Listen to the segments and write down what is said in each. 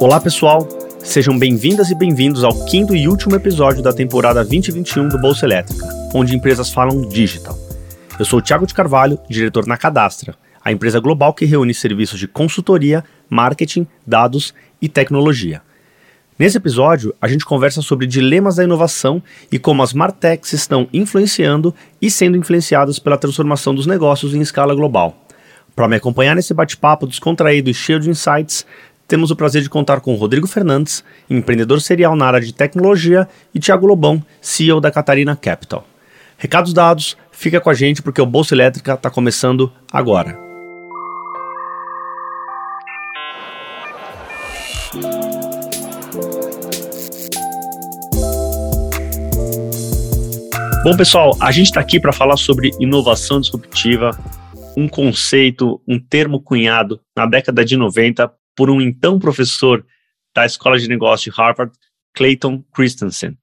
Olá, pessoal. Sejam bem-vindas e bem-vindos ao quinto e último episódio da temporada 2021 do Bolsa Elétrica, onde empresas falam digital. Eu sou o Thiago de Carvalho, diretor na Cadastra, a empresa global que reúne serviços de consultoria, marketing, dados e tecnologia. Nesse episódio, a gente conversa sobre dilemas da inovação e como as Martechs estão influenciando e sendo influenciadas pela transformação dos negócios em escala global. Para me acompanhar nesse bate-papo descontraído e cheio de insights, temos o prazer de contar com Rodrigo Fernandes, empreendedor serial na área de tecnologia, e Tiago Lobão, CEO da Catarina Capital. Recados dados, fica com a gente porque o Bolsa Elétrica está começando agora. Bom, pessoal, a gente está aqui para falar sobre inovação disruptiva, um conceito, um termo cunhado na década de 90 por um então professor da Escola de Negócios de Harvard, Clayton Christensen.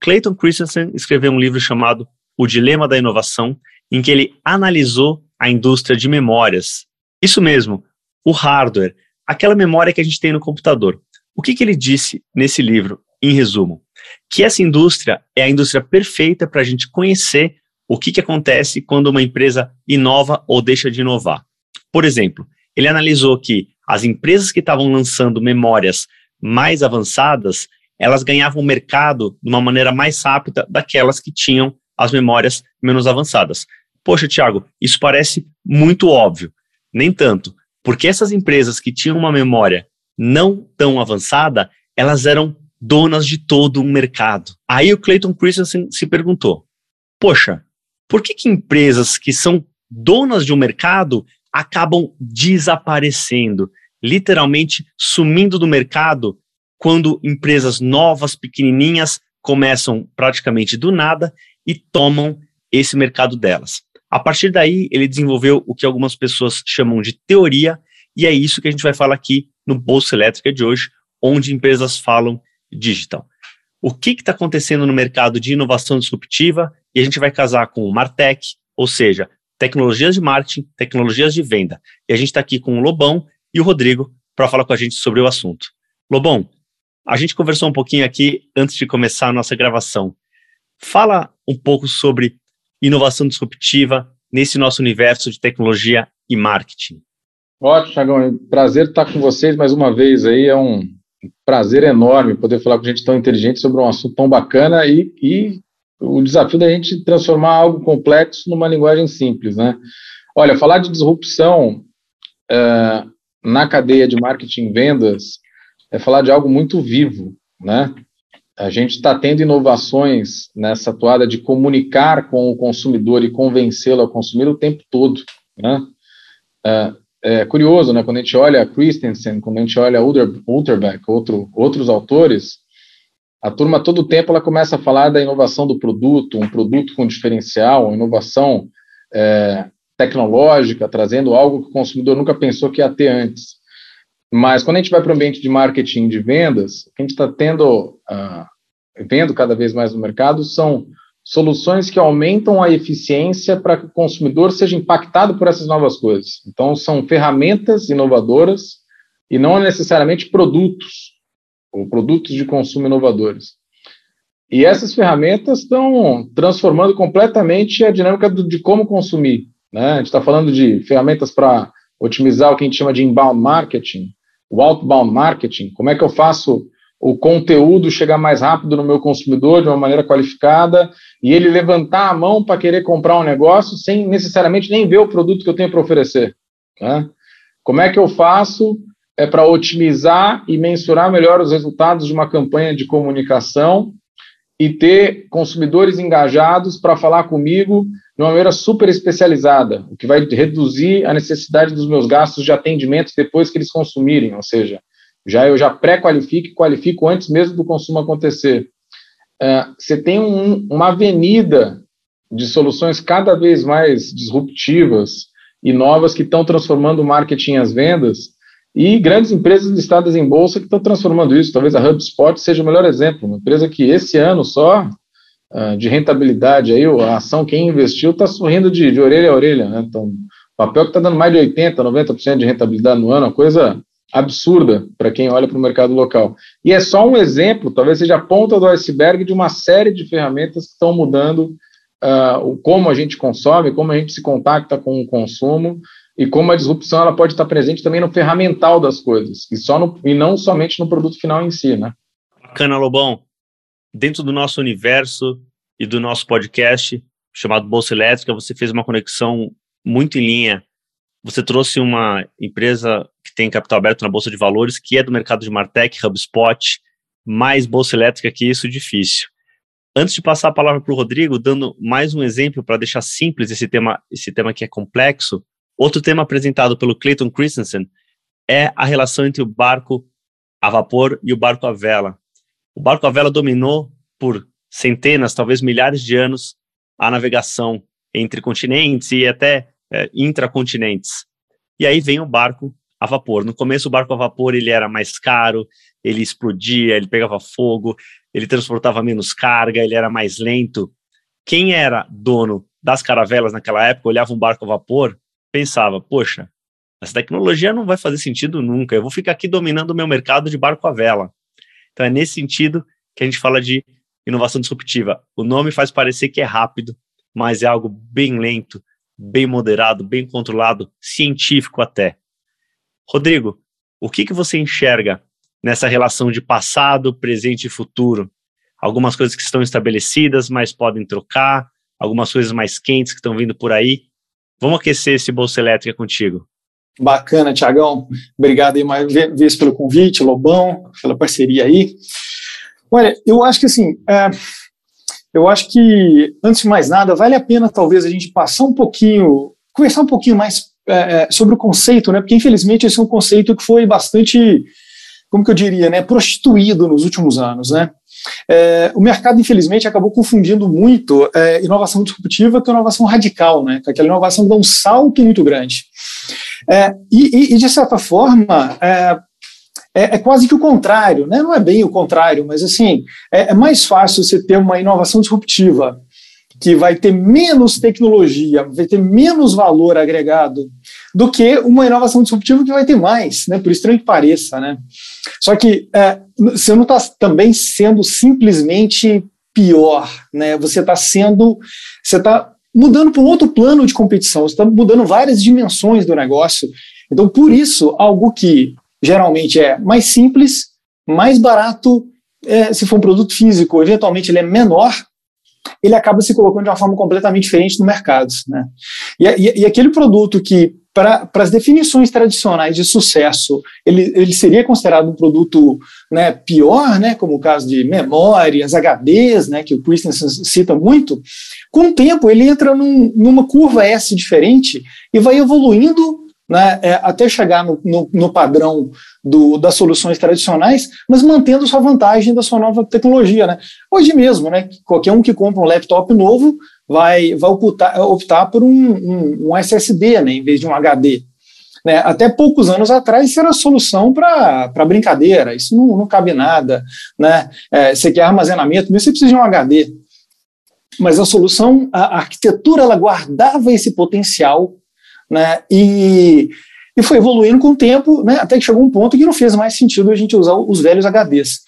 Clayton Christensen escreveu um livro chamado O Dilema da Inovação, em que ele analisou a indústria de memórias. Isso mesmo, o hardware, aquela memória que a gente tem no computador. O que, que ele disse nesse livro, em resumo? Que essa indústria é a indústria perfeita para a gente conhecer o que, que acontece quando uma empresa inova ou deixa de inovar. Por exemplo, ele analisou que as empresas que estavam lançando memórias mais avançadas, elas ganhavam mercado de uma maneira mais rápida daquelas que tinham as memórias menos avançadas. Poxa, Tiago, isso parece muito óbvio. Nem tanto, porque essas empresas que tinham uma memória não tão avançada, elas eram donas de todo um mercado. Aí o Clayton Christensen se perguntou: poxa, por que, que empresas que são donas de um mercado acabam desaparecendo, literalmente sumindo do mercado quando empresas novas, pequenininhas, começam praticamente do nada e tomam esse mercado delas. A partir daí, ele desenvolveu o que algumas pessoas chamam de teoria, e é isso que a gente vai falar aqui no Bolsa Elétrica de hoje, onde empresas falam digital. O que está acontecendo no mercado de inovação disruptiva? E a gente vai casar com o Martech, ou seja, tecnologias de marketing, tecnologias de venda. E a gente está aqui com o Lobão e o Rodrigo para falar com a gente sobre o assunto. Lobão, a gente conversou um pouquinho aqui antes de começar a nossa gravação. Fala um pouco sobre inovação disruptiva nesse nosso universo de tecnologia e marketing. Ótimo, Chagão. Prazer estar com vocês mais uma vez aí. É um prazer enorme poder falar com gente tão inteligente sobre um assunto tão bacana e, e o desafio da gente transformar algo complexo numa linguagem simples, né? Olha, falar de disrupção uh, na cadeia de marketing e vendas é falar de algo muito vivo, né? A gente está tendo inovações nessa toada de comunicar com o consumidor e convencê-lo a consumir o tempo todo, né? Uh, é curioso, né? Quando a gente olha Christensen, quando a gente olha Ulterbeck, outro, outros autores, a turma todo tempo ela começa a falar da inovação do produto, um produto com diferencial, inovação é, tecnológica, trazendo algo que o consumidor nunca pensou que ia ter antes. Mas quando a gente vai para o ambiente de marketing de vendas, o que a gente está tendo, uh, vendo cada vez mais no mercado são soluções que aumentam a eficiência para que o consumidor seja impactado por essas novas coisas. Então, são ferramentas inovadoras e não necessariamente produtos ou produtos de consumo inovadores. E essas ferramentas estão transformando completamente a dinâmica do, de como consumir. Né? A gente está falando de ferramentas para otimizar o que a gente chama de inbound marketing, o outbound marketing, como é que eu faço o conteúdo chegar mais rápido no meu consumidor de uma maneira qualificada e ele levantar a mão para querer comprar um negócio sem necessariamente nem ver o produto que eu tenho para oferecer. Né? Como é que eu faço é para otimizar e mensurar melhor os resultados de uma campanha de comunicação e ter consumidores engajados para falar comigo de uma maneira super especializada, o que vai reduzir a necessidade dos meus gastos de atendimento depois que eles consumirem, ou seja, já eu já pré-qualifico e qualifico antes mesmo do consumo acontecer. Uh, você tem um, uma avenida de soluções cada vez mais disruptivas e novas que estão transformando o marketing e as vendas e grandes empresas listadas em bolsa que estão transformando isso. Talvez a HubSpot seja o melhor exemplo. Uma empresa que esse ano só uh, de rentabilidade, aí, a ação, quem investiu, está sorrindo de, de, orelha a orelha. Né? Então, papel que está dando mais de 80%, 90% de rentabilidade no ano, uma coisa absurda para quem olha para o mercado local. E é só um exemplo, talvez seja a ponta do iceberg de uma série de ferramentas que estão mudando uh, como a gente consome, como a gente se contacta com o consumo e como a disrupção ela pode estar presente também no ferramental das coisas e, só no, e não somente no produto final em si, né? Bacana, Lobão. Dentro do nosso universo e do nosso podcast chamado Bolsa Elétrica, você fez uma conexão muito em linha. Você trouxe uma empresa que tem capital aberto na Bolsa de Valores, que é do mercado de Martech, HubSpot, mais Bolsa Elétrica que isso, difícil. Antes de passar a palavra para o Rodrigo, dando mais um exemplo para deixar simples esse tema, esse tema que é complexo, outro tema apresentado pelo Clayton Christensen é a relação entre o barco a vapor e o barco a vela. O barco a vela dominou por centenas, talvez milhares de anos a navegação entre continentes e até é, intracontinentes. E aí vem o barco a vapor. No começo o barco a vapor ele era mais caro, ele explodia, ele pegava fogo, ele transportava menos carga, ele era mais lento. Quem era dono das caravelas naquela época, olhava um barco a vapor, pensava, poxa, essa tecnologia não vai fazer sentido nunca, eu vou ficar aqui dominando o meu mercado de barco a vela. Então é nesse sentido que a gente fala de inovação disruptiva. O nome faz parecer que é rápido, mas é algo bem lento, bem moderado, bem controlado, científico até. Rodrigo, o que, que você enxerga nessa relação de passado, presente e futuro. Algumas coisas que estão estabelecidas, mas podem trocar, algumas coisas mais quentes que estão vindo por aí. Vamos aquecer esse Bolsa Elétrica contigo. Bacana, Tiagão. Obrigado aí mais vez pelo convite, Lobão, pela parceria aí. Olha, eu acho que assim, é, eu acho que, antes de mais nada, vale a pena talvez a gente passar um pouquinho, conversar um pouquinho mais é, é sobre o conceito, né? Porque infelizmente esse é um conceito que foi bastante como que eu diria, né, prostituído nos últimos anos, né? É, o mercado, infelizmente, acabou confundindo muito é, inovação disruptiva com inovação radical, né? Com aquela inovação que dá um salto muito grande. É, e, e, de certa forma, é, é, é, quase que o contrário, né? Não é bem o contrário, mas assim, é, é mais fácil você ter uma inovação disruptiva que vai ter menos tecnologia, vai ter menos valor agregado do que uma inovação disruptiva que vai ter mais, né? Por estranho que pareça, né? Só que é, você não está também sendo simplesmente pior, né? Você está sendo, você está mudando para um outro plano de competição, você está mudando várias dimensões do negócio. Então, por isso, algo que geralmente é mais simples, mais barato, é, se for um produto físico, eventualmente ele é menor, ele acaba se colocando de uma forma completamente diferente no mercado. Né? E, e, e aquele produto que para as definições tradicionais de sucesso, ele, ele seria considerado um produto né, pior, né, como o caso de memórias, HDs, né, que o Christensen cita muito, com o tempo ele entra num, numa curva S diferente e vai evoluindo né, é, até chegar no, no, no padrão do, das soluções tradicionais, mas mantendo sua vantagem da sua nova tecnologia. Né? Hoje mesmo, né, qualquer um que compra um laptop novo vai, vai optar, optar por um, um, um SSD né, em vez de um HD. Né? Até poucos anos atrás, isso era solução para brincadeira, isso não, não cabe nada. Né? É, você quer armazenamento, você precisa de um HD. Mas a solução, a, a arquitetura, ela guardava esse potencial né? e, e foi evoluindo com o tempo, né? até que chegou um ponto que não fez mais sentido a gente usar os velhos HDs.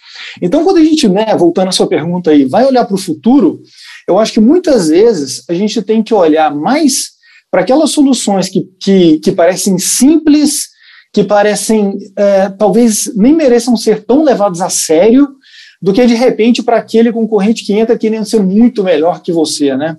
Então, quando a gente, né, voltando à sua pergunta aí, vai olhar para o futuro, eu acho que muitas vezes a gente tem que olhar mais para aquelas soluções que, que, que, parecem simples, que parecem, é, talvez nem mereçam ser tão levados a sério, do que de repente para aquele concorrente que entra querendo ser muito melhor que você, né?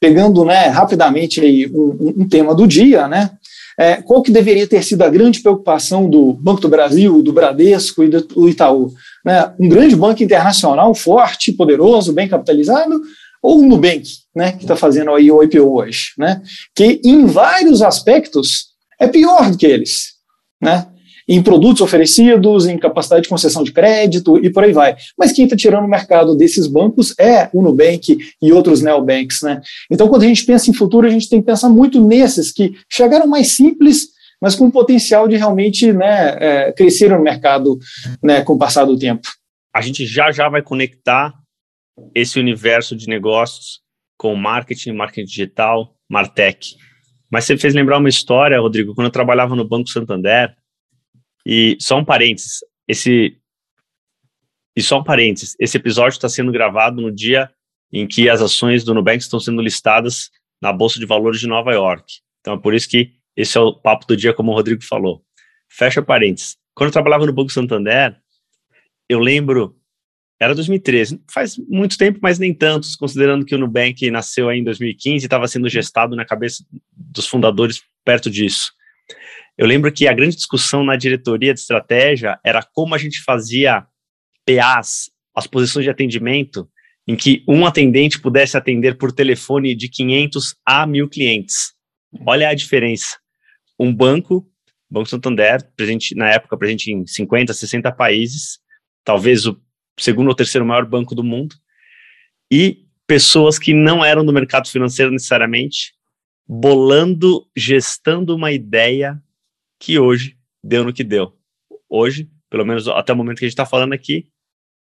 Pegando, né, rapidamente aí um, um tema do dia, né? É, qual que deveria ter sido a grande preocupação do Banco do Brasil, do Bradesco e do Itaú? Né? Um grande banco internacional forte, poderoso, bem capitalizado, ou o Nubank, né, que está fazendo aí o IPO hoje, né, que em vários aspectos é pior do que eles, né, em produtos oferecidos, em capacidade de concessão de crédito e por aí vai. Mas quem está tirando o mercado desses bancos é o Nubank e outros neobanks, né. Então, quando a gente pensa em futuro, a gente tem que pensar muito nesses que chegaram mais simples, mas com potencial de realmente né, é, crescer no mercado né, com o passar do tempo. A gente já já vai conectar esse universo de negócios com marketing, marketing digital, Martech. Mas você fez lembrar uma história, Rodrigo, quando eu trabalhava no Banco Santander, E só um parênteses, esse e só um parênteses, esse episódio está sendo gravado no dia em que as ações do Nubank estão sendo listadas na Bolsa de Valores de Nova York. Então é por isso que esse é o papo do dia, como o Rodrigo falou. Fecha parênteses. Quando eu trabalhava no Banco Santander, eu lembro, era 2013, faz muito tempo, mas nem tantos, considerando que o Nubank nasceu aí em 2015 e estava sendo gestado na cabeça dos fundadores perto disso. Eu lembro que a grande discussão na diretoria de estratégia era como a gente fazia PAs, as posições de atendimento, em que um atendente pudesse atender por telefone de 500 a 1.000 clientes. Olha a diferença. Um banco, Banco Santander, presente na época presente em 50, 60 países, talvez o segundo ou terceiro maior banco do mundo, e pessoas que não eram do mercado financeiro necessariamente, bolando, gestando uma ideia que hoje deu no que deu. Hoje, pelo menos até o momento que a gente está falando aqui,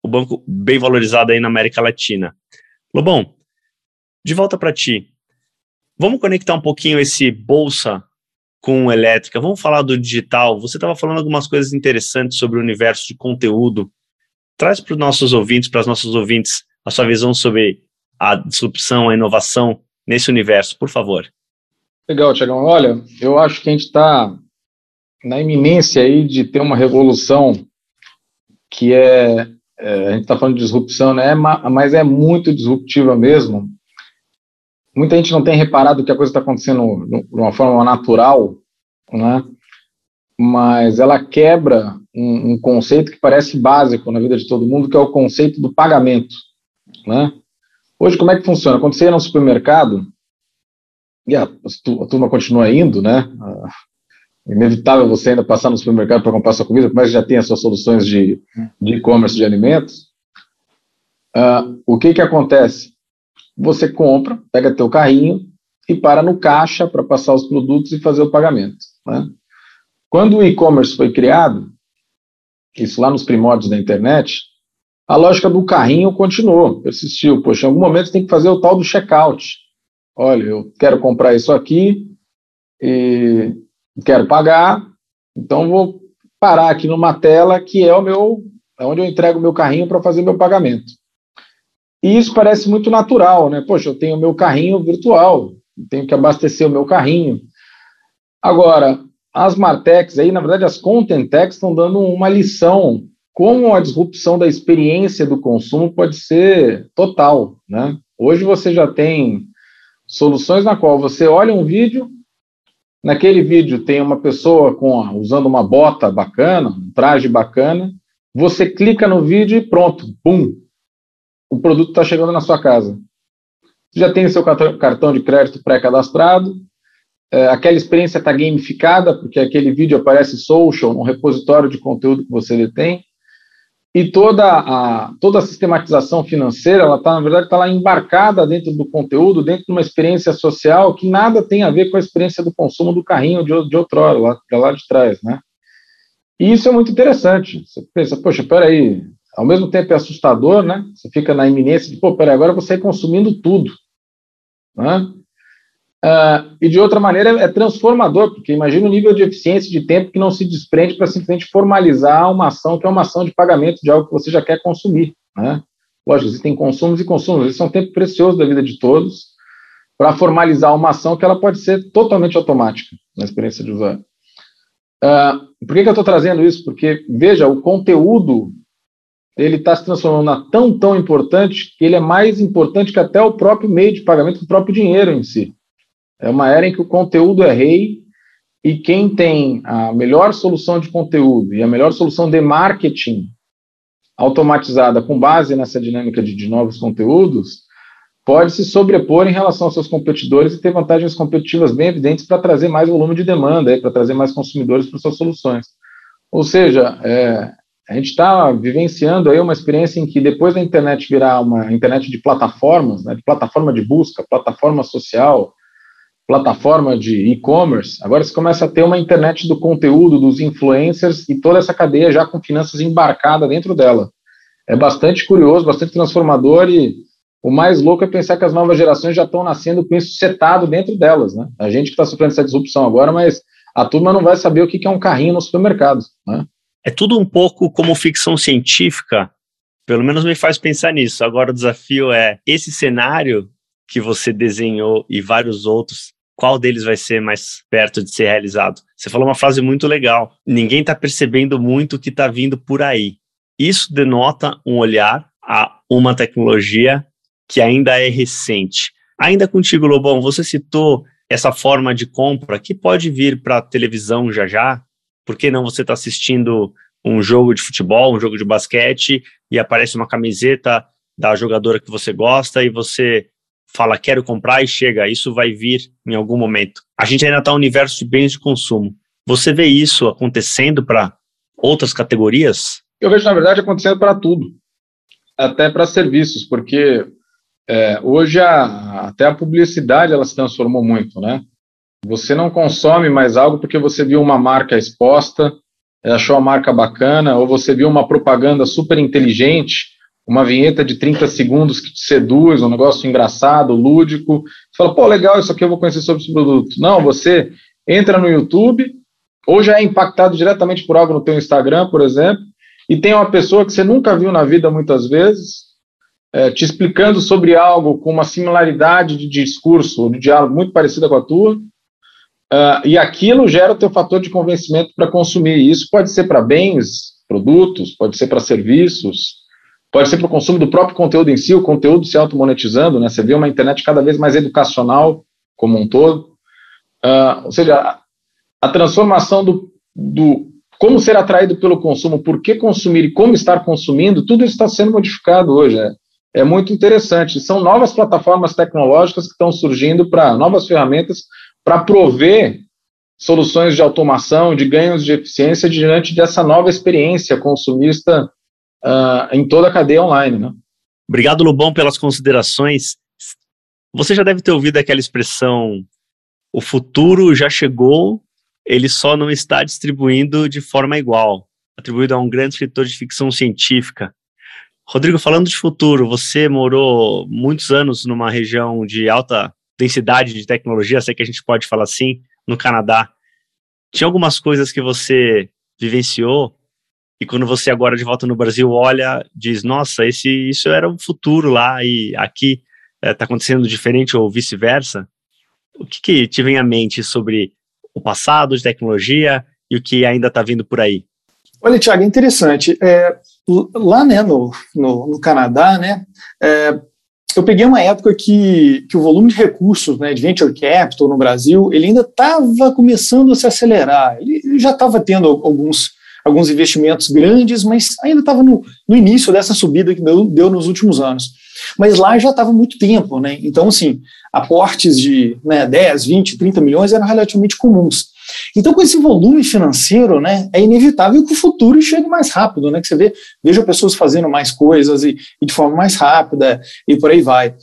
o banco bem valorizado aí na América Latina. Lobão, de volta para ti. Vamos conectar um pouquinho esse bolsa com elétrica. Vamos falar do digital. Você estava falando algumas coisas interessantes sobre o universo de conteúdo. Traz para os nossos ouvintes, para os nossos ouvintes, a sua visão sobre a disrupção, a inovação nesse universo, por favor. Legal, Tiagão. Olha, eu acho que a gente está na iminência aí de ter uma revolução que é é, a gente está falando de disrupção, né? Mas é muito disruptiva mesmo. Muita gente não tem reparado que a coisa está acontecendo de uma forma natural, né? Mas ela quebra um, um, conceito que parece básico na vida de todo mundo, que é o conceito do pagamento, né? Hoje, como é que funciona? Quando você ia no supermercado, e a, a turma continua indo, né? inevitável você ainda passar no supermercado para comprar sua comida, mas já tem as suas soluções de e-commerce de, de, alimentos. Uh, o que que acontece? Você compra, pega teu carrinho e para no caixa para passar os produtos e fazer o pagamento. Né? Quando o e-commerce foi criado, isso lá nos primórdios da internet, a lógica do carrinho continuou, persistiu. Poxa, em algum momento tem que fazer o tal do checkout. Olha, eu quero comprar isso aqui e quero pagar, então vou parar aqui numa tela que é o meu, é onde eu entrego o meu carrinho para fazer meu pagamento. E isso parece muito natural, né? Poxa, eu tenho o meu carrinho virtual, tenho que abastecer o meu carrinho. Agora, as Martechs aí, na verdade, as Content Techs estão dando uma lição como a disrupção da experiência do consumo pode ser total, né? Hoje você já tem soluções na qual você olha um vídeo, Naquele vídeo tem uma pessoa com usando uma bota bacana, um traje bacana. Você clica no vídeo e pronto, pum, o produto está chegando na sua casa. Você já tem seu cartão de crédito pré-cadastrado, é, aquela experiência está gamificada, porque aquele vídeo aparece social, um repositório de conteúdo que você detém. E toda a, toda a sistematização financeira, ela está, na verdade, está lá embarcada dentro do conteúdo, dentro de uma experiência social que nada tem a ver com a experiência do consumo do carrinho de, de outrora, lá, lá de trás, né? E isso é muito interessante. Você pensa, poxa, peraí, ao mesmo tempo é assustador, né? Você fica na iminência de, pô, peraí, agora você ir consumindo tudo, né? Uh, e de outra maneira é transformador, porque imagina o nível de eficiência de tempo que não se desprende para simplesmente formalizar uma ação que é uma ação de pagamento de algo que você já quer consumir. Né? Lógico, existem consumos e consumos, isso é um tempo precioso da vida de todos para formalizar uma ação que ela pode ser totalmente automática na experiência de usuário. Uh, por que, que eu estou trazendo isso? Porque, veja, o conteúdo ele está se transformando tão, tão importante que ele é mais importante que até o próprio meio de pagamento, o próprio dinheiro em si. É uma era em que o conteúdo é rei e quem tem a melhor solução de conteúdo e a melhor solução de marketing automatizada com base nessa dinâmica de, de novos conteúdos pode se sobrepor em relação aos seus competidores e ter vantagens competitivas bem evidentes para trazer mais volume de demanda, para trazer mais consumidores para suas soluções. Ou seja, é, a gente está vivenciando aí uma experiência em que depois da internet virar uma internet de plataformas, né, de plataforma de busca, plataforma social, plataforma de e-commerce, agora você começa a ter uma internet do conteúdo, dos influencers e toda essa cadeia já com finanças embarcada dentro dela. É bastante curioso, bastante transformador e o mais louco é pensar que as novas gerações já estão nascendo com isso setado dentro delas, né? A gente que está sofrendo essa disrupção agora, mas a turma não vai saber o que é um carrinho no supermercado. Né? É tudo um pouco como ficção científica, pelo menos me faz pensar nisso. Agora o desafio é esse cenário que você desenhou e vários outros, qual deles vai ser mais perto de ser realizado? Você falou uma frase muito legal. Ninguém está percebendo muito o que está vindo por aí. Isso denota um olhar a uma tecnologia que ainda é recente. Ainda contigo, Lobão, você citou essa forma de compra que pode vir para a televisão já já. Por que não você está assistindo um jogo de futebol, um jogo de basquete e aparece uma camiseta da jogadora que você gosta e você fala quero comprar e chega, isso vai vir em algum momento. A gente ainda está no universo de bens de consumo. Você vê isso acontecendo para outras categorias? Eu vejo, na verdade, acontecendo para tudo, até para serviços, porque é, hoje a, até a publicidade ela se transformou muito, né? Você não consome mais algo porque você viu uma marca exposta, achou a marca bacana, ou você viu uma propaganda super inteligente, uma vinheta de 30 segundos que te seduz, um negócio engraçado, lúdico. Você fala, pô, legal, isso aqui eu vou conhecer sobre esse produto. Não, você entra no YouTube, ou já é impactado diretamente por algo no teu Instagram, por exemplo, e tem uma pessoa que você nunca viu na vida muitas vezes, é, te explicando sobre algo com uma similaridade de discurso, de diálogo muito parecida com a tua, uh, e aquilo gera o teu fator de convencimento para consumir. E isso pode ser para bens, produtos, pode ser para serviços, pode ser para o consumo do próprio conteúdo em si, o conteúdo se automonetizando, né? Você vê uma internet cada vez mais educacional como um todo. Uh, ou seja, a, a transformação do, do como ser atraído pelo consumo, por que consumir e como estar consumindo, tudo isso está sendo modificado hoje. Né? É muito interessante. São novas plataformas tecnológicas que estão surgindo para novas ferramentas para prover soluções de automação, de ganhos de eficiência diante dessa nova experiência consumista uh, em toda a cadeia online. Né? Obrigado, Lubão, pelas considerações. Você já deve ter ouvido aquela expressão: o futuro já chegou, ele só não está distribuindo de forma igual, atribuído a um grande escritor de ficção científica. Rodrigo, falando de futuro, você morou muitos anos numa região de alta densidade de tecnologia, sei que a gente pode falar assim, no Canadá. Tinha algumas coisas que você vivenciou e quando você agora de volta no Brasil olha, diz, nossa, esse isso era o futuro lá e aqui está eh, acontecendo diferente ou vice-versa. O que, que te vem à mente sobre o passado de tecnologia e o que ainda está vindo por aí? Olha, Tiago, é interessante. É, lá né, no, no, no Canadá, né, é, eu peguei uma época que, que o volume de recursos né, de venture capital no Brasil ele ainda estava começando a se acelerar. Ele, ele já estava tendo alguns, alguns investimentos grandes, mas ainda estava no, no início dessa subida que deu, deu nos últimos anos. Mas lá já estava muito tempo, né? Então, assim, aportes de né, 10, 20, 30 milhões eram relativamente comuns. Então, com esse volume financeiro, né, é inevitável que o futuro chegue mais rápido, né? Que você vê, veja pessoas fazendo mais coisas e, e de forma mais rápida e por aí vai.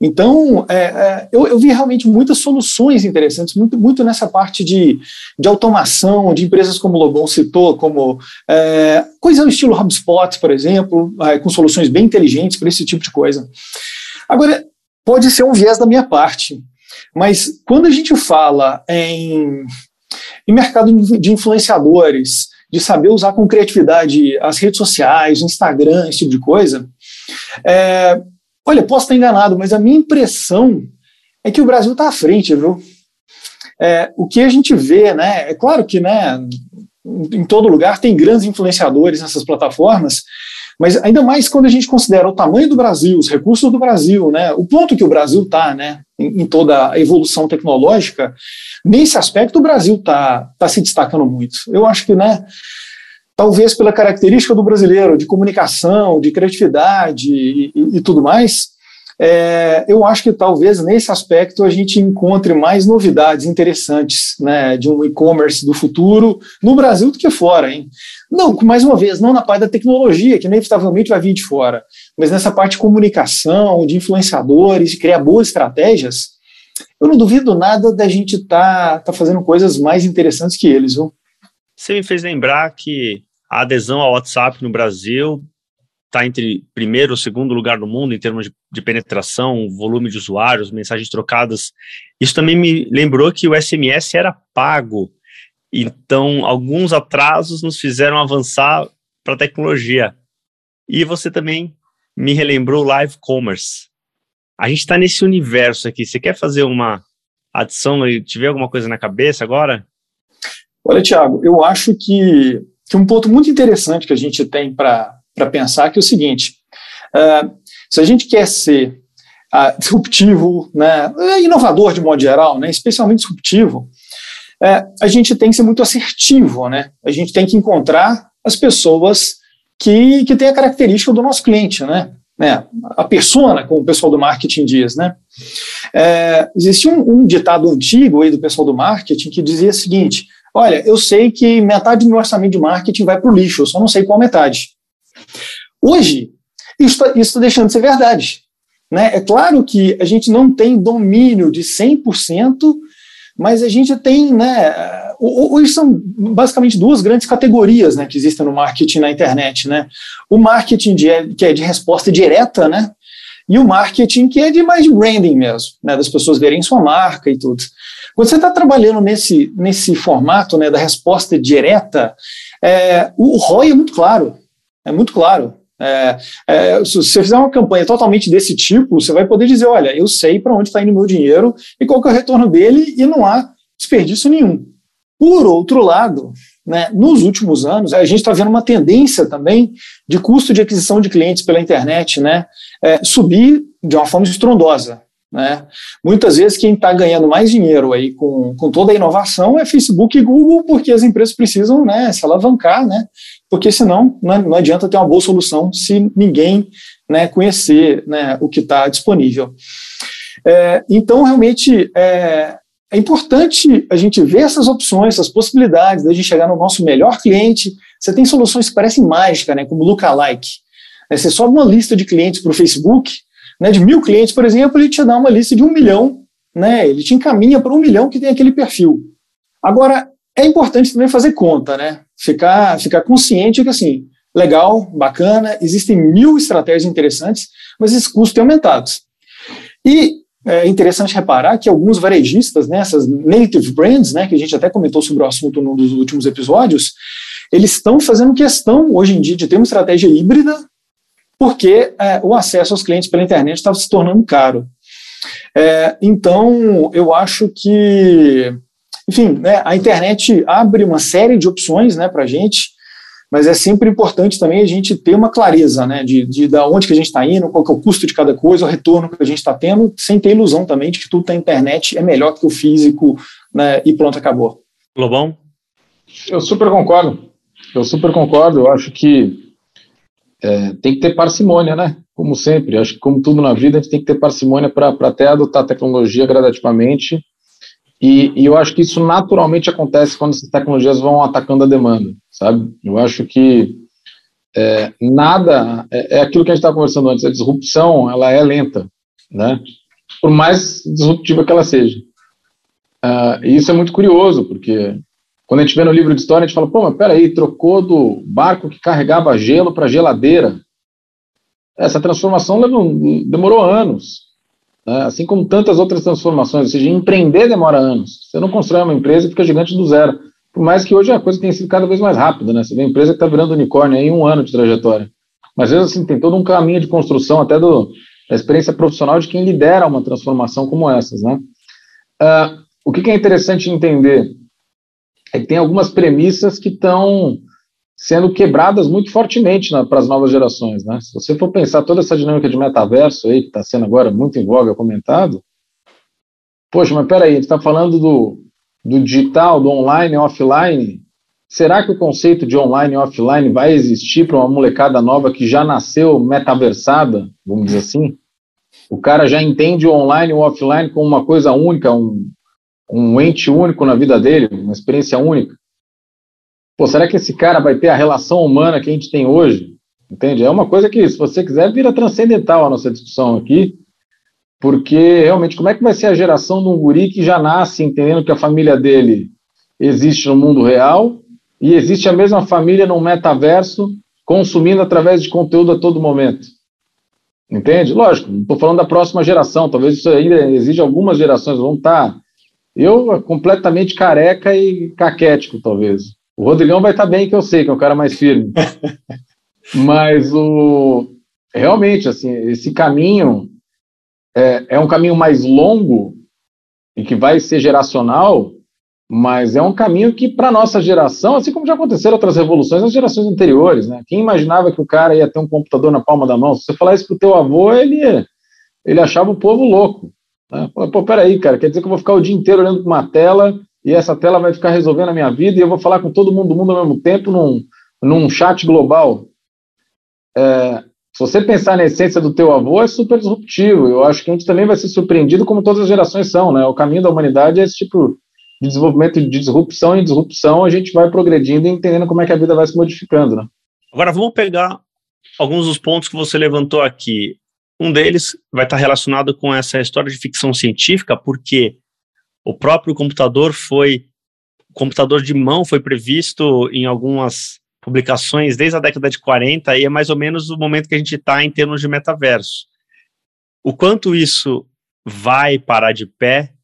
Então, é, é, eu, eu, vi realmente muitas soluções interessantes, muito, muito nessa parte de, de automação, de empresas como o Lobão citou, como é, coisa no estilo HubSpot, por exemplo, é, com soluções bem inteligentes para esse tipo de coisa. Agora, pode ser um viés da minha parte, mas quando a gente fala em e mercado de influenciadores, de saber usar com criatividade as redes sociais, Instagram, esse tipo de coisa. É, olha, posso estar enganado, mas a minha impressão é que o Brasil está à frente, viu? É, o que a gente vê, né? É claro que, né? Em todo lugar tem grandes influenciadores nessas plataformas, mas ainda mais quando a gente considera o tamanho do Brasil, os recursos do Brasil, né, o ponto que o Brasil está né, em, em, toda a evolução tecnológica, nesse aspecto o Brasil está tá se destacando muito. Eu acho que, né, talvez pela característica do brasileiro de comunicação, de criatividade e, e, e tudo mais, é, eu acho que talvez nesse aspecto a gente encontre mais novidades interessantes né, de um e-commerce do futuro no Brasil do que fora. Hein? Não, mais uma vez, não na parte da tecnologia, que inevitavelmente vai vir de fora, mas nessa parte de comunicação, de influenciadores, de criar boas estratégias, eu não duvido nada da gente estar tá, tá fazendo coisas mais interessantes que eles. Viu? Você me fez lembrar que a adesão ao WhatsApp no Brasil está entre primeiro ou segundo lugar no mundo em termos de, de, penetração, volume de usuários, mensagens trocadas. Isso também me lembrou que o SMS era pago. Então, alguns atrasos nos fizeram avançar para a tecnologia. E você também me relembrou live commerce. A gente está nesse universo aqui. Você quer fazer uma adição tiver alguma coisa na cabeça agora? Olha, Tiago, eu acho que, que, um ponto muito interessante que a gente tem para pensar que é o seguinte: uh, se a gente quer ser uh, disruptivo, né, inovador de modo geral, né, especialmente disruptivo, uh, a gente tem que ser muito assertivo, né? A gente tem que encontrar as pessoas que, que têm a característica do nosso cliente, né? né, a persona, como o pessoal do marketing diz, né? É, existia um, um, ditado antigo aí do pessoal do marketing que dizia o seguinte: olha, eu sei que metade do meu orçamento de marketing vai para o lixo, eu só não sei qual metade. Hoje, isso está tá deixando de ser verdade. Né? É claro que a gente não tem domínio de 100%, mas a gente tem, né, hoje são basicamente duas grandes categorias, né, que existem no marketing na internet, né, o marketing de, que é de resposta direta, né, e o marketing que é de mais branding mesmo, né, das pessoas verem sua marca e tudo. Quando você está trabalhando nesse, nesse formato, né, da resposta direta, é, o ROI é muito claro, é muito claro. É, é, se você fizer uma campanha totalmente desse tipo, você vai poder dizer, olha, eu sei para onde está indo meu dinheiro e qual é o retorno dele e não há desperdício nenhum. Por outro lado, né, nos últimos anos, a gente está vendo uma tendência também de custo de aquisição de clientes pela internet né, é, subir de uma forma estrondosa. Né? Muitas vezes quem está ganhando mais dinheiro aí com, com toda a inovação é Facebook e Google, porque as empresas precisam né, se alavancar, né? porque senão não, não adianta ter uma boa solução se ninguém né, conhecer né, o que está disponível. É, então, realmente, é, é importante a gente ver essas opções, essas possibilidades de a gente chegar no nosso melhor cliente. Você tem soluções que parecem mágicas, né, como Lookalike. É, você sobe uma lista de clientes para o Facebook, né, de mil clientes, por exemplo, ele te dá uma lista de um milhão, né, ele te encaminha para um milhão que tem aquele perfil. Agora, é importante também fazer conta, né? Ficar, ficar consciente que, assim, legal, bacana, existem mil estratégias interessantes, mas esses custos têm aumentado. E é interessante reparar que alguns varejistas, né, essas native brands, né, que a gente até comentou sobre o assunto num dos últimos episódios, eles estão fazendo questão, hoje em dia, de ter uma estratégia híbrida, porque é, o acesso aos clientes pela internet estava se tornando caro. É, então, eu acho que enfim, né, a internet abre uma série de opções né, para a gente, mas é sempre importante também a gente ter uma clareza né, de, de, de onde que a gente está indo, qual que é o custo de cada coisa, o retorno que a gente está tendo, sem ter ilusão também de que tudo na internet é melhor que o físico né, e pronto, acabou. Lobão? Eu super concordo. Eu super concordo. Eu acho que é, tem que ter parcimônia, né? Como sempre. Acho que, como tudo na vida, a gente tem que ter parcimônia para até adotar a tecnologia gradativamente e, e, eu acho que isso naturalmente acontece quando essas tecnologias vão atacando a demanda, sabe? Eu acho que é, nada é, é, aquilo que a gente estava conversando antes. A disrupção ela é lenta, né? Por mais disruptiva que ela seja. Uh, e isso é muito curioso, porque quando a gente vê no livro de história, a gente fala, pô, mas peraí, trocou do barco que carregava gelo para geladeira. Essa transformação levou, demorou anos né? assim como tantas outras transformações. Ou seja, empreender demora anos. Você não constrói uma empresa e fica gigante do zero. Por mais que hoje a coisa tenha sido cada vez mais rápida, né? Você vê uma empresa que está virando unicórnio em um ano de trajetória. Mas, às vezes, assim, tem todo um caminho de construção, até do, da experiência profissional de quem lidera uma transformação como essas, né? Uh, o que, que é interessante entender é que tem algumas premissas que estão sendo quebradas muito fortemente para as novas gerações. Né? Se você for pensar toda essa dinâmica de metaverso aí, que está sendo agora muito em voga, comentado, poxa, mas peraí, a gente está falando do, do digital, do online e offline, será que o conceito de online e offline vai existir para uma molecada nova que já nasceu metaversada, vamos dizer assim? O cara já entende o online e o offline como uma coisa única, um, um ente único na vida dele, uma experiência única. Pô, será que esse cara vai ter a relação humana que a gente tem hoje? Entende? É uma coisa que, se você quiser, vira transcendental a nossa discussão aqui, porque realmente, como é que vai ser a geração de um guri que já nasce entendendo que a família dele existe no mundo real e existe a mesma família no metaverso, consumindo através de conteúdo a todo momento? Entende? Lógico, não estou falando da próxima geração, talvez isso ainda exija algumas gerações, vão estar Eu, completamente careca e caquético, talvez. O Rodrigão vai estar bem, que eu sei, que é o cara mais firme. Mas o realmente, assim, esse caminho é, é um caminho mais longo e que vai ser geracional, mas é um caminho que, para nossa geração, assim como já aconteceram outras revoluções nas gerações anteriores, né? Quem imaginava que o cara ia ter um computador na palma da mão? Se você falar isso pro teu avô, ele, ele achava o povo louco. Né? Pô, peraí, cara, quer dizer que eu vou ficar o dia inteiro olhando para uma tela e essa tela vai ficar resolvendo a minha vida e eu vou falar com todo mundo do mundo ao mesmo tempo num, num chat global. É, se você pensar na essência do teu avô, é super disruptivo. Eu acho que a gente também vai ser surpreendido como todas as gerações são, né? O caminho da humanidade é esse tipo de desenvolvimento de disrupção em disrupção, a gente vai progredindo e entendendo como é que a vida vai se modificando, né? Agora vamos pegar alguns dos pontos que você levantou aqui. Um deles vai estar relacionado com essa história de ficção científica, porque o próprio computador foi, o computador de mão foi previsto em algumas publicações desde a década de 40 e é mais ou menos o momento que a gente está em termos de metaverso. O quanto isso vai parar de pé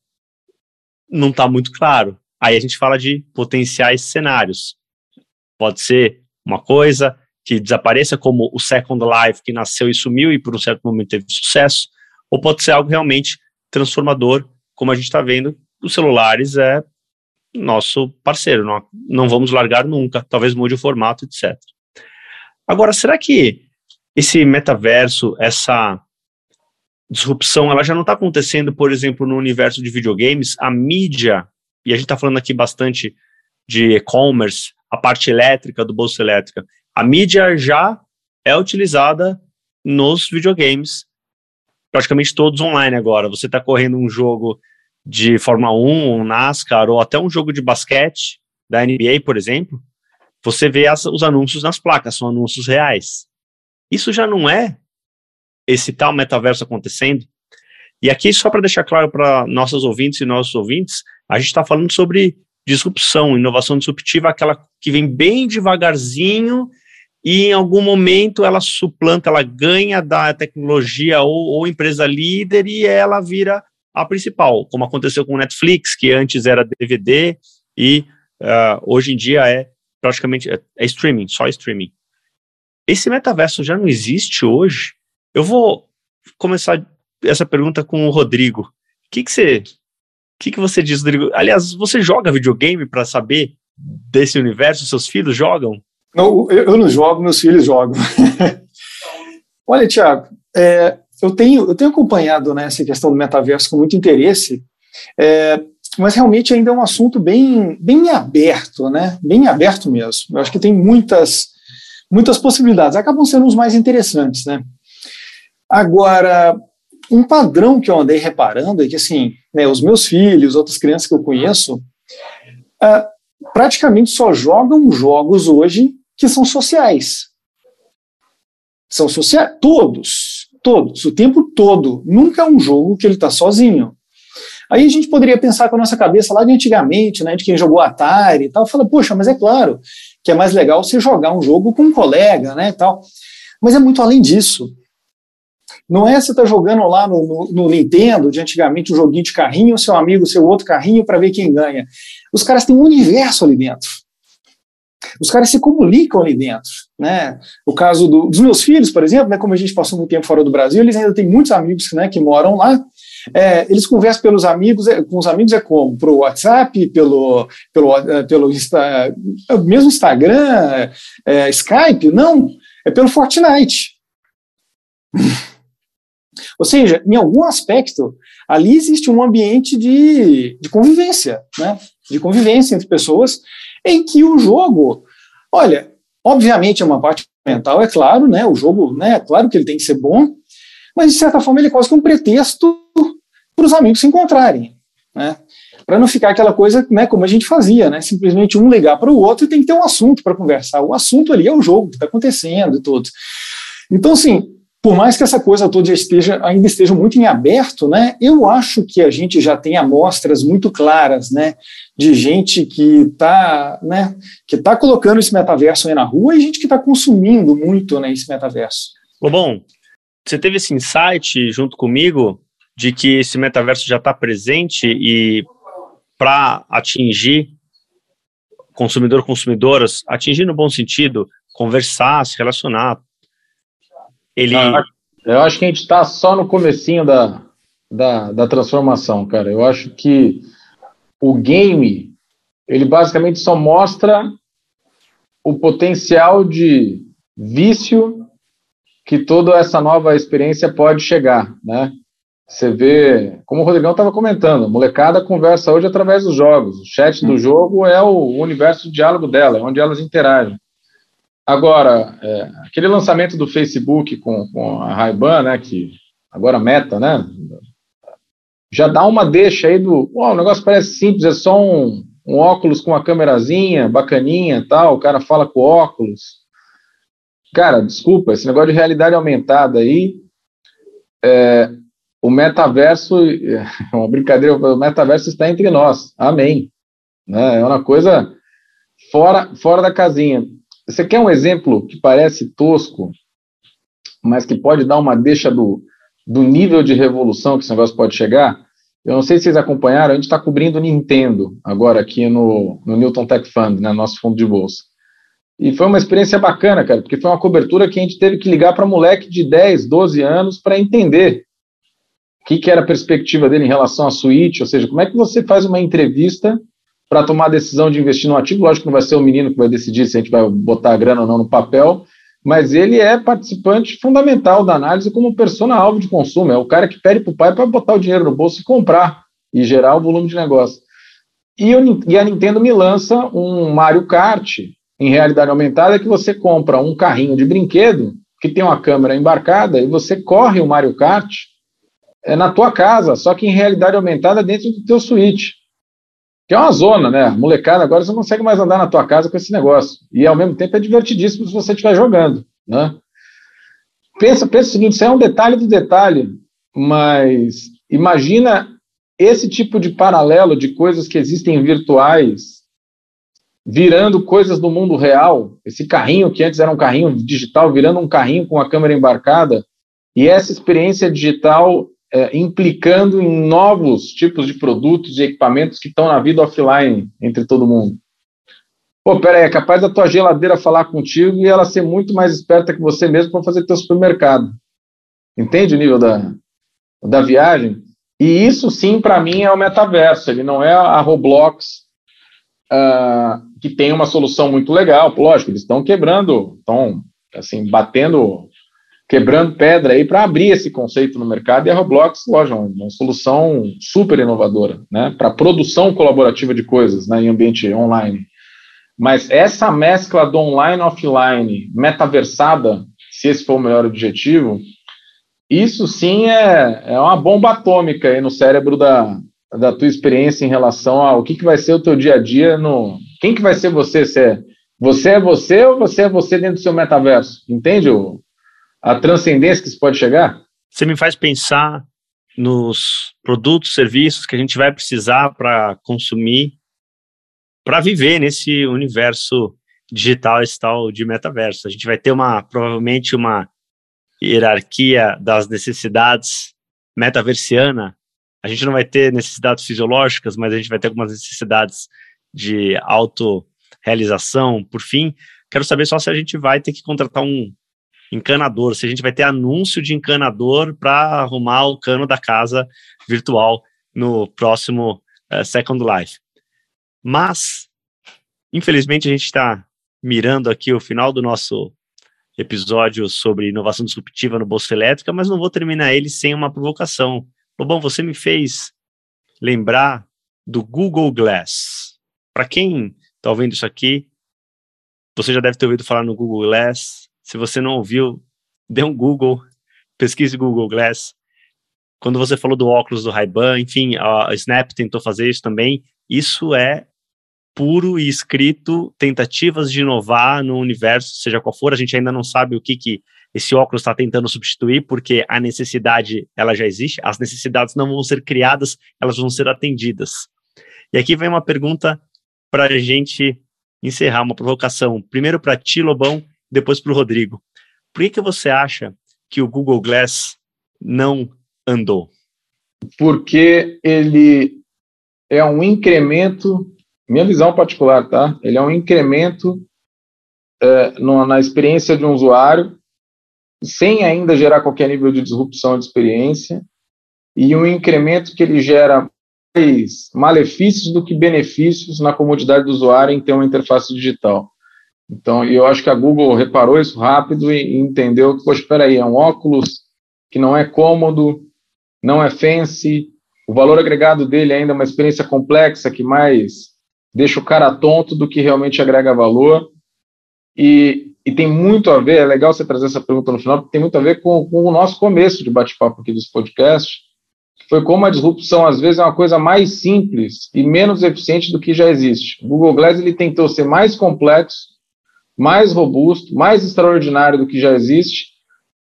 não está muito claro. Aí a gente fala de potenciais cenários. Pode ser uma coisa que desapareça como o Second Life, que nasceu e sumiu e por um certo momento teve sucesso, ou pode ser algo realmente transformador, como a gente está vendo os celulares é nosso parceiro, não, não vamos largar nunca, talvez mude o formato, etc. Agora, será que esse metaverso, essa disrupção, ela já não está acontecendo, por exemplo, no universo de videogames? A mídia, e a gente está falando aqui bastante de e-commerce, a parte elétrica do bolso elétrica, a mídia já é utilizada nos videogames, praticamente todos online agora. Você está correndo um jogo de Fórmula 1, um NASCAR ou até um jogo de basquete da NBA, por exemplo, você vê as, os anúncios nas placas, são anúncios reais. Isso já não é esse tal metaverso acontecendo. E aqui, só para deixar claro para nossos ouvintes e nossos ouvintes, a gente está falando sobre disrupção, inovação disruptiva, aquela que vem bem devagarzinho e em algum momento ela suplanta, ela ganha da tecnologia ou, ou empresa líder e ela vira a principal, como aconteceu com o Netflix, que antes era DVD e uh, hoje em dia é praticamente é, é streaming, só streaming. Esse metaverso já não existe hoje? Eu vou começar essa pergunta com o Rodrigo. O que, que você o que, que você diz, Rodrigo? Aliás, você joga videogame para saber desse universo? Seus filhos jogam? Não, eu, eu não jogo, meus filhos jogam. Olha, Tiago, é, eu tenho, eu tenho acompanhado né, essa questão do metaverso com muito interesse, é, mas realmente ainda é um assunto bem, bem aberto, né? Bem aberto mesmo. Eu acho que tem muitas, muitas possibilidades. Acabam sendo os mais interessantes, né? Agora, um padrão que eu andei reparando é que, assim, né, os meus filhos, outras crianças que eu conheço, uh, praticamente só jogam jogos hoje que são sociais. São sociais, todos todos, o tempo todo. Nunca é um jogo que ele está sozinho. Aí a gente poderia pensar com a nossa cabeça lá de antigamente, né, de quem jogou Atari e tal, fala, poxa, mas é claro que é mais legal você jogar um jogo com um colega, né, tal. Mas é muito além disso. Não é você tá jogando lá no, no, no, Nintendo, de antigamente, um joguinho de carrinho, seu amigo, seu outro carrinho, para ver quem ganha. Os caras têm um universo ali dentro. Os caras se comunicam ali dentro, né? O caso do, dos meus filhos, por exemplo, né, como a gente passou muito tempo fora do Brasil, eles ainda têm muitos amigos né, que moram lá. É, eles conversam pelos amigos, é, com os amigos é como? Pro WhatsApp, pelo, pelo, é, pelo Insta, é, mesmo Instagram, é, Skype? Não, é pelo Fortnite. Ou seja, em algum aspecto, ali existe um ambiente de, de convivência, né? de convivência entre pessoas, em que o jogo, olha, obviamente é uma parte mental, é claro, né? O jogo, né? É claro que ele tem que ser bom, mas de certa forma ele é quase que um pretexto para os amigos se encontrarem, né? Para não ficar aquela coisa, né? Como a gente fazia, né? Simplesmente um ligar para o outro e tem que ter um assunto para conversar. O assunto ali é o jogo que está acontecendo e tudo. Então, assim, por mais que essa coisa toda esteja, ainda esteja muito em aberto, né, eu acho que a gente já tem amostras muito claras, né, de gente que está, né, que tá colocando esse metaverso aí na rua e gente que está consumindo muito, né, esse metaverso. Bom, você teve esse insight junto comigo de que esse metaverso já está presente e para atingir consumidor, consumidoras, atingir no bom sentido, conversar, se relacionar. Ele... Eu acho que a gente está só no comecinho da, da, da transformação, cara. Eu acho que o game, ele basicamente só mostra o potencial de vício que toda essa nova experiência pode chegar, né? Você vê, como o Rodrigão estava comentando, a molecada conversa hoje através dos jogos. O chat do jogo é o universo de diálogo dela, é onde elas interagem. Agora, é, aquele lançamento do Facebook com, com a Ray-Ban, né, que agora meta, né, já dá uma deixa aí do, o negócio parece simples, é só um, um óculos com uma câmerazinha, bacaninha tal, o cara fala com óculos. Cara, desculpa, esse negócio de realidade aumentada aí, é, o metaverso, é uma brincadeira, o metaverso está entre nós, amém. Né? É uma coisa fora, fora da casinha. Você quer um exemplo que parece tosco, mas que pode dar uma deixa do, do nível de revolução que esse negócio pode chegar? Eu não sei se vocês acompanharam, a gente está cobrindo Nintendo agora aqui no, no Newton Tech Fund, né, nosso fundo de bolsa. E foi uma experiência bacana, cara, porque foi uma cobertura que a gente teve que ligar para moleque de 10, 12 anos para entender o que, que era a perspectiva dele em relação à suíte, ou seja, como é que você faz uma entrevista para tomar a decisão de investir no ativo? Lógico que não vai ser o menino que vai decidir se a gente vai botar a grana ou não no papel, mas ele é participante fundamental da análise como persona-alvo de consumo. É o cara que pede para o pai para botar o dinheiro no bolso e comprar e gerar o volume de negócio. E, e a Nintendo me lança um Mario Kart em realidade aumentada que você compra um carrinho de brinquedo que tem uma câmera embarcada e você corre o Mario Kart é na tua casa, só que em realidade aumentada dentro do teu suíte. Que é uma zona, né? Molecada, agora você não consegue mais andar na tua casa com esse negócio. E ao mesmo tempo é divertidíssimo se você estiver jogando, né? Pensa, pensa o seguinte, isso é um detalhe do detalhe, mas imagina esse tipo de paralelo de coisas que existem virtuais virando coisas do mundo real, esse carrinho que antes era um carrinho digital virando um carrinho com a câmera embarcada, e essa experiência digital é, implicando em novos tipos de produtos e equipamentos que estão na vida offline entre todo mundo. Pô, peraí, é capaz da tua geladeira falar contigo e ela ser muito mais esperta que você mesmo para fazer teu supermercado. Entende o nível da, da viagem? E isso sim, para mim, é o metaverso. Ele não é a Roblox, uh, que tem uma solução muito legal. Lógico, eles estão quebrando, estão assim, batendo quebrando pedra aí para abrir esse conceito no mercado e a Roblox, lógico, é uma solução super inovadora, né, para produção colaborativa de coisas, né, em ambiente online. Mas essa mescla do online offline, metaversada, se esse for o melhor objetivo, isso sim é, é uma bomba atômica aí no cérebro da, da tua experiência em relação ao que, que vai ser o teu dia a dia no. Quem que vai ser você? Se é, você é você ou você é você dentro do seu metaverso? Entende a transcendência que isso pode chegar? Você me faz pensar nos produtos, serviços que a gente vai precisar para consumir, para viver nesse universo digital esse tal de metaverso. A gente vai ter uma provavelmente uma hierarquia das necessidades metaversiana. A gente não vai ter necessidades fisiológicas, mas a gente vai ter algumas necessidades de autorrealização. Por fim, quero saber só se a gente vai ter que contratar um encanador, se a gente vai ter anúncio de encanador para arrumar o cano da casa virtual no próximo uh, Second Life. Mas, infelizmente, a gente está mirando aqui o final do nosso episódio sobre inovação disruptiva no Bolsa Elétrica, mas não vou terminar ele sem uma provocação. Bom, você me fez lembrar do Google Glass. Para quem está ouvindo isso aqui, você já deve ter ouvido falar no Google Glass, se você não ouviu, dê um Google, pesquise Google Glass. Quando você falou do óculos do Ray-Ban, enfim, a Snap tentou fazer isso também. Isso é puro e escrito tentativas de inovar no universo, seja qual for. A gente ainda não sabe o que, que esse óculos está tentando substituir, porque a necessidade ela já existe. As necessidades não vão ser criadas, elas vão ser atendidas. E aqui vem uma pergunta para a gente encerrar, uma provocação. Primeiro para ti, Lobão, depois para o Rodrigo. Por que, que você acha que o Google Glass não andou? Porque ele é um incremento, minha visão particular, tá? Ele é um incremento é, no, na experiência de um usuário, sem ainda gerar qualquer nível de disrupção de experiência, e um incremento que ele gera mais malefícios do que benefícios na comodidade do usuário em ter uma interface digital. Então, eu acho que a Google reparou isso rápido e, entendeu que, poxa, espera aí, é um óculos que não é cômodo, não é fancy, o valor agregado dele ainda é uma experiência complexa que mais deixa o cara tonto do que realmente agrega valor. E, e tem muito a ver, é legal você trazer essa pergunta no final, porque tem muito a ver com, com o nosso começo de bate-papo aqui desse podcast, que foi como a disrupção, às vezes, é uma coisa mais simples e menos eficiente do que já existe. O Google Glass ele tentou ser mais complexo, mais robusto, mais extraordinário do que já existe,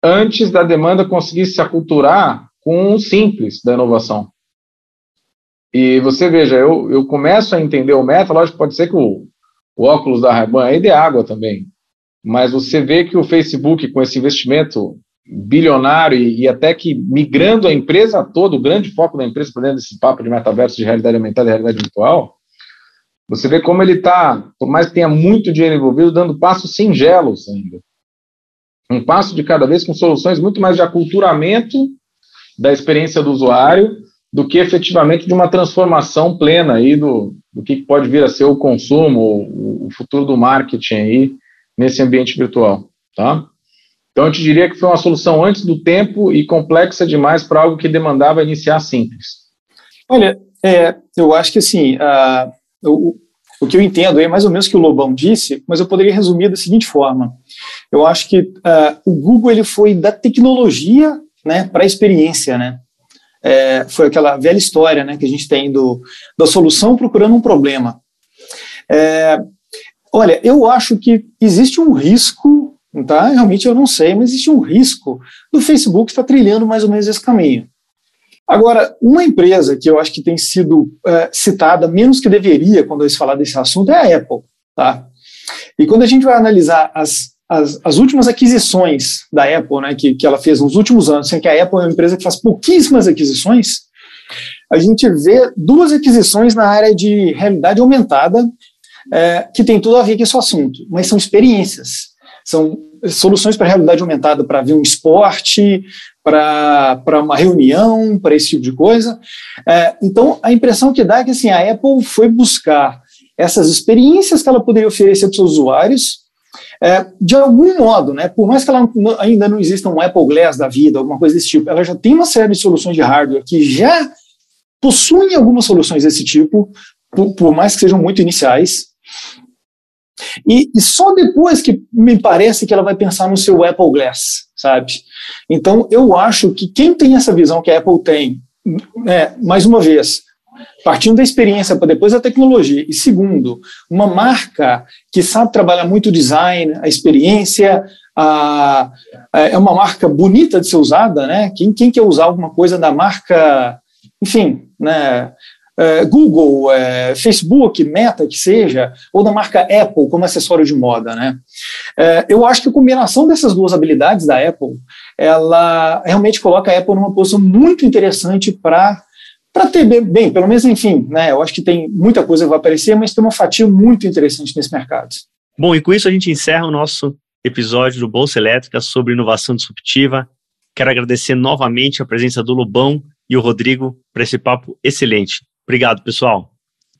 antes da demanda conseguir se aculturar com o simples da inovação. E você veja, eu, eu começo a entender o meta, lógico, pode ser que o, o óculos da Ray-Ban aí dê água também, mas você vê que o Facebook, com esse investimento bilionário e, e, até que migrando a empresa toda, o grande foco da empresa para dentro desse papo de metaverso, de realidade aumentada e realidade virtual, você vê como ele está, por mais que tenha muito dinheiro envolvido, dando passos singelos ainda. Um passo de cada vez com soluções muito mais de aculturamento da experiência do usuário do que efetivamente de uma transformação plena aí do, do que pode vir a ser o consumo, o, o futuro do marketing aí nesse ambiente virtual, tá? Então eu te diria que foi uma solução antes do tempo e complexa demais para algo que demandava iniciar simples. Olha, é, eu acho que assim, o, o que eu entendo é mais ou menos o que o Lobão disse, mas eu poderia resumir da seguinte forma: eu acho que uh, o Google ele foi da tecnologia, né, para a experiência, né? é, foi aquela velha história né, que a gente tem do, da solução procurando um problema. É, olha, eu acho que existe um risco, tá? realmente eu não sei, mas existe um risco do Facebook estar trilhando mais ou menos esse caminho. Agora, uma empresa que eu acho que tem sido é, citada menos que deveria quando eu falar desse assunto é a Apple. Tá? E quando a gente vai analisar as as, as, últimas aquisições da Apple, né, que, que ela fez nos últimos anos, sendo que a Apple é uma empresa que faz pouquíssimas aquisições, a gente vê duas aquisições na área de realidade aumentada, é, que tem tudo a ver com esse assunto, mas são experiências, são soluções para realidade aumentada para ver um esporte, para uma reunião, para esse tipo de coisa. É, então, a impressão que dá é que assim, a Apple foi buscar essas experiências que ela poderia oferecer para os seus usuários é, de algum modo, né, por mais que ela ainda não exista um Apple Glass da vida, alguma coisa desse tipo, ela já tem uma série de soluções de hardware que já possuem algumas soluções desse tipo, por, por mais que sejam muito iniciais. E, e, só depois que me parece que ela vai pensar no seu Apple Glass, sabe? Então, eu acho que quem tem essa visão que a Apple tem, é, mais uma vez, partindo da experiência para depois da tecnologia, e segundo, uma marca que sabe trabalhar muito o design, a experiência, a, a, é uma marca bonita de ser usada, né? Quem, quem quer usar alguma coisa da marca, enfim, né? É, Google, é, Facebook, Meta, que seja, ou da marca Apple como acessório de moda, né? É, eu acho que a combinação dessas duas habilidades da Apple, ela realmente coloca a Apple numa posição muito interessante para para ter bem, pelo menos, enfim, né, eu acho que tem muita coisa que vai aparecer, mas tem uma fatia muito interessante nesse mercado. Bom, e com isso a gente encerra o nosso episódio do Bolsa Elétrica sobre inovação disruptiva. Quero agradecer novamente a presença do Lobão e o Rodrigo para esse papo excelente. Obrigado, pessoal.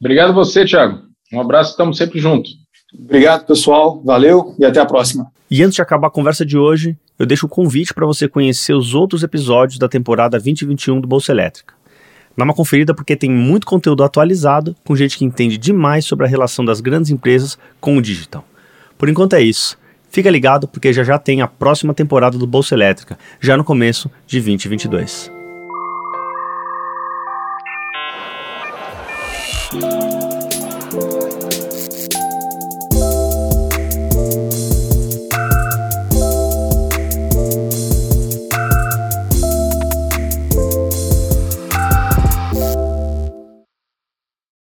Obrigado você, Thiago. Um abraço, estamos sempre juntos. Obrigado, pessoal. Valeu e até a próxima. E antes de acabar a conversa de hoje, eu deixo o um convite para você conhecer os outros episódios da temporada 2021 do Bolsa Elétrica. Dá uma conferida porque tem muito conteúdo atualizado com gente que entende demais sobre a relação das grandes empresas com o digital. Por enquanto é isso. Fica ligado porque já já tem a próxima temporada do Bolsa Elétrica, já no começo de 2022. Bye.